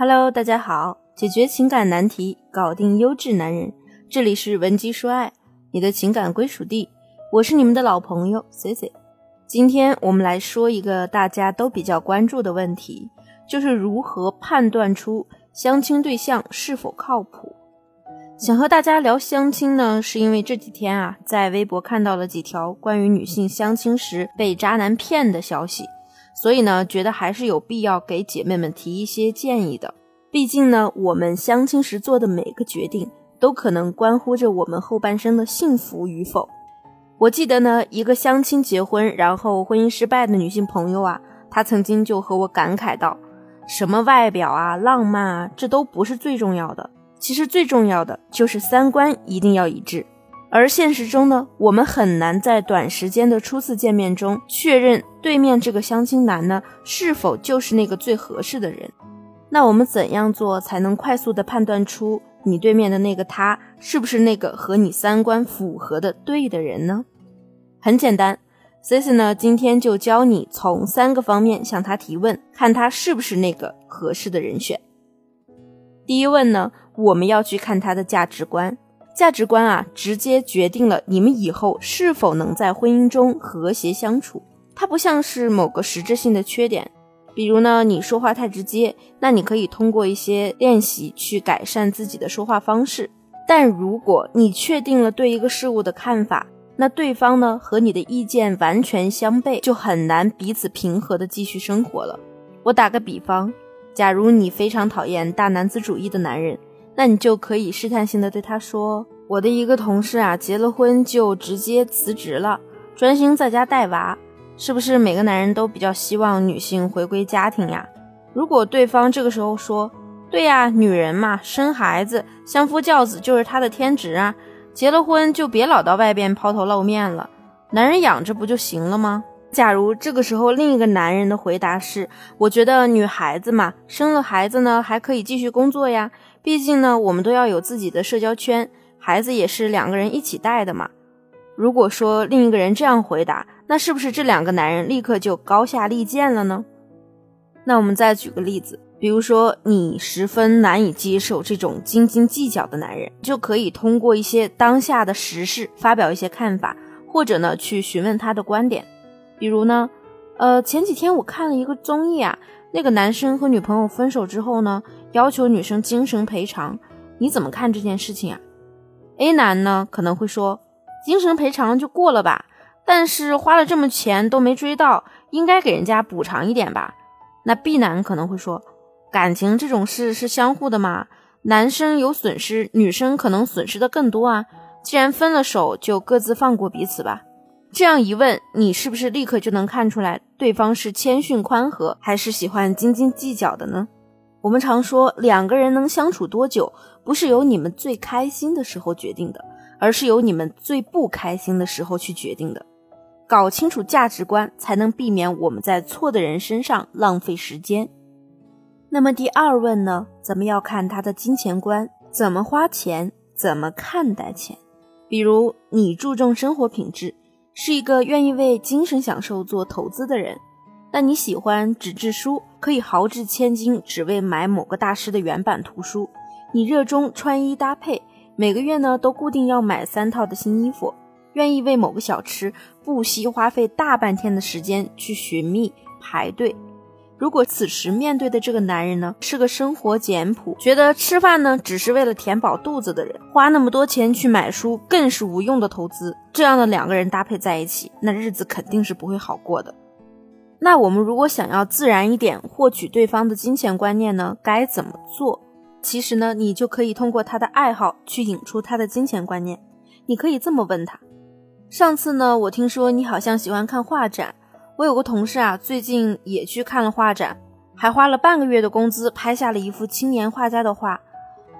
Hello，大家好，解决情感难题，搞定优质男人，这里是文姬说爱，你的情感归属地，我是你们的老朋友 C C。今天我们来说一个大家都比较关注的问题，就是如何判断出相亲对象是否靠谱。想和大家聊相亲呢，是因为这几天啊，在微博看到了几条关于女性相亲时被渣男骗的消息。所以呢，觉得还是有必要给姐妹们提一些建议的。毕竟呢，我们相亲时做的每个决定，都可能关乎着我们后半生的幸福与否。我记得呢，一个相亲结婚，然后婚姻失败的女性朋友啊，她曾经就和我感慨道：“什么外表啊、浪漫啊，这都不是最重要的，其实最重要的就是三观一定要一致。”而现实中呢，我们很难在短时间的初次见面中确认对面这个相亲男呢是否就是那个最合适的人。那我们怎样做才能快速的判断出你对面的那个他是不是那个和你三观符合的对的人呢？很简单，Cici 呢今天就教你从三个方面向他提问，看他是不是那个合适的人选。第一问呢，我们要去看他的价值观。价值观啊，直接决定了你们以后是否能在婚姻中和谐相处。它不像是某个实质性的缺点，比如呢，你说话太直接，那你可以通过一些练习去改善自己的说话方式。但如果你确定了对一个事物的看法，那对方呢和你的意见完全相悖，就很难彼此平和的继续生活了。我打个比方，假如你非常讨厌大男子主义的男人。那你就可以试探性的对他说：“我的一个同事啊，结了婚就直接辞职了，专心在家带娃。是不是每个男人都比较希望女性回归家庭呀？”如果对方这个时候说：“对呀，女人嘛，生孩子、相夫教子就是她的天职啊，结了婚就别老到外边抛头露面了，男人养着不就行了吗？”假如这个时候另一个男人的回答是：“我觉得女孩子嘛，生了孩子呢还可以继续工作呀。”毕竟呢，我们都要有自己的社交圈，孩子也是两个人一起带的嘛。如果说另一个人这样回答，那是不是这两个男人立刻就高下立见了呢？那我们再举个例子，比如说你十分难以接受这种斤斤计较的男人，就可以通过一些当下的时事发表一些看法，或者呢去询问他的观点。比如呢，呃，前几天我看了一个综艺啊。那个男生和女朋友分手之后呢，要求女生精神赔偿，你怎么看这件事情啊？A 男呢可能会说，精神赔偿就过了吧，但是花了这么钱都没追到，应该给人家补偿一点吧。那 B 男可能会说，感情这种事是相互的嘛，男生有损失，女生可能损失的更多啊。既然分了手，就各自放过彼此吧。这样一问，你是不是立刻就能看出来对方是谦逊宽和，还是喜欢斤斤计较的呢？我们常说两个人能相处多久，不是由你们最开心的时候决定的，而是由你们最不开心的时候去决定的。搞清楚价值观，才能避免我们在错的人身上浪费时间。那么第二问呢？咱们要看他的金钱观，怎么花钱，怎么看待钱。比如你注重生活品质。是一个愿意为精神享受做投资的人，那你喜欢纸质书，可以豪掷千金只为买某个大师的原版图书。你热衷穿衣搭配，每个月呢都固定要买三套的新衣服，愿意为某个小吃不惜花费大半天的时间去寻觅排队。如果此时面对的这个男人呢，是个生活简朴，觉得吃饭呢只是为了填饱肚子的人，花那么多钱去买书更是无用的投资。这样的两个人搭配在一起，那日子肯定是不会好过的。那我们如果想要自然一点获取对方的金钱观念呢，该怎么做？其实呢，你就可以通过他的爱好去引出他的金钱观念。你可以这么问他：上次呢，我听说你好像喜欢看画展。我有个同事啊，最近也去看了画展，还花了半个月的工资拍下了一幅青年画家的画。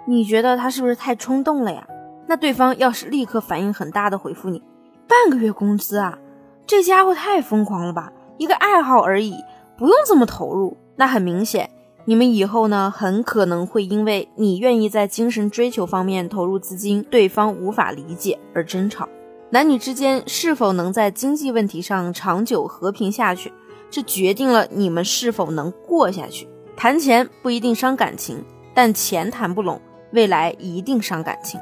你觉得他是不是太冲动了呀？那对方要是立刻反应很大的回复你，半个月工资啊，这家伙太疯狂了吧？一个爱好而已，不用这么投入。那很明显，你们以后呢，很可能会因为你愿意在精神追求方面投入资金，对方无法理解而争吵。男女之间是否能在经济问题上长久和平下去，这决定了你们是否能过下去。谈钱不一定伤感情，但钱谈不拢，未来一定伤感情。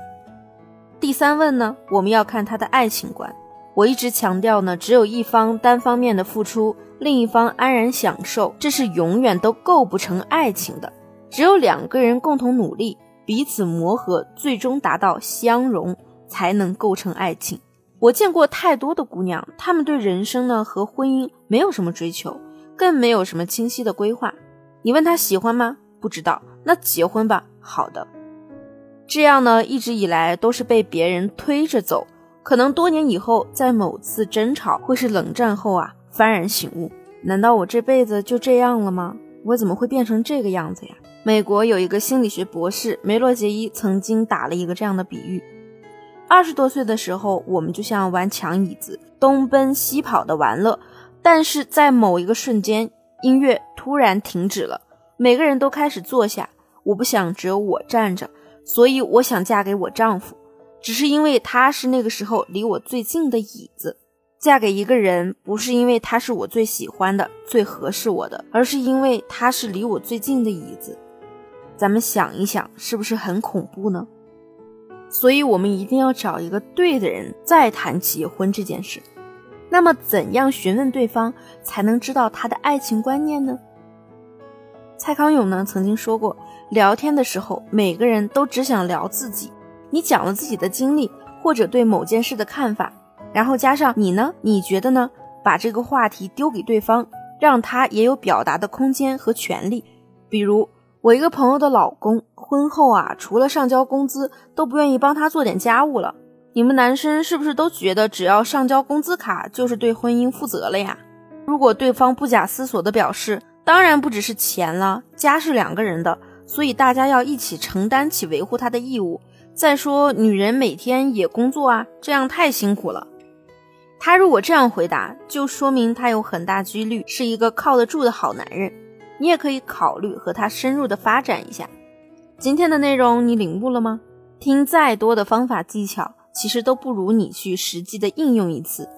第三问呢，我们要看他的爱情观。我一直强调呢，只有一方单方面的付出，另一方安然享受，这是永远都构不成爱情的。只有两个人共同努力，彼此磨合，最终达到相融，才能构成爱情。我见过太多的姑娘，她们对人生呢和婚姻没有什么追求，更没有什么清晰的规划。你问她喜欢吗？不知道。那结婚吧。好的。这样呢，一直以来都是被别人推着走。可能多年以后，在某次争吵或是冷战后啊，幡然醒悟：难道我这辈子就这样了吗？我怎么会变成这个样子呀？美国有一个心理学博士梅洛杰伊曾经打了一个这样的比喻：二十多岁的时候，我们就像玩抢椅子，东奔西跑的玩乐；但是在某一个瞬间，音乐突然停止了，每个人都开始坐下。我不想只有我站着，所以我想嫁给我丈夫。只是因为他是那个时候离我最近的椅子，嫁给一个人不是因为他是我最喜欢的、最合适我的，而是因为他是离我最近的椅子。咱们想一想，是不是很恐怖呢？所以，我们一定要找一个对的人再谈结婚这件事。那么，怎样询问对方才能知道他的爱情观念呢？蔡康永呢曾经说过，聊天的时候，每个人都只想聊自己。你讲了自己的经历，或者对某件事的看法，然后加上你呢？你觉得呢？把这个话题丢给对方，让他也有表达的空间和权利。比如我一个朋友的老公，婚后啊，除了上交工资，都不愿意帮他做点家务了。你们男生是不是都觉得只要上交工资卡就是对婚姻负责了呀？如果对方不假思索的表示，当然不只是钱了，家是两个人的，所以大家要一起承担起维护他的义务。再说，女人每天也工作啊，这样太辛苦了。他如果这样回答，就说明他有很大几率是一个靠得住的好男人。你也可以考虑和他深入的发展一下。今天的内容你领悟了吗？听再多的方法技巧，其实都不如你去实际的应用一次。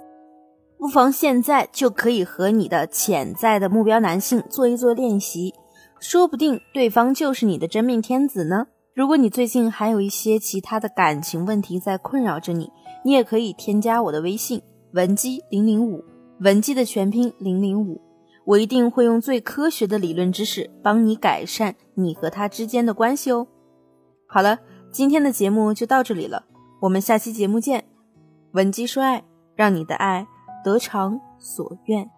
不妨现在就可以和你的潜在的目标男性做一做练习，说不定对方就是你的真命天子呢。如果你最近还有一些其他的感情问题在困扰着你，你也可以添加我的微信文姬零零五，文姬的全拼零零五，我一定会用最科学的理论知识帮你改善你和他之间的关系哦。好了，今天的节目就到这里了，我们下期节目见。文姬说爱，让你的爱得偿所愿。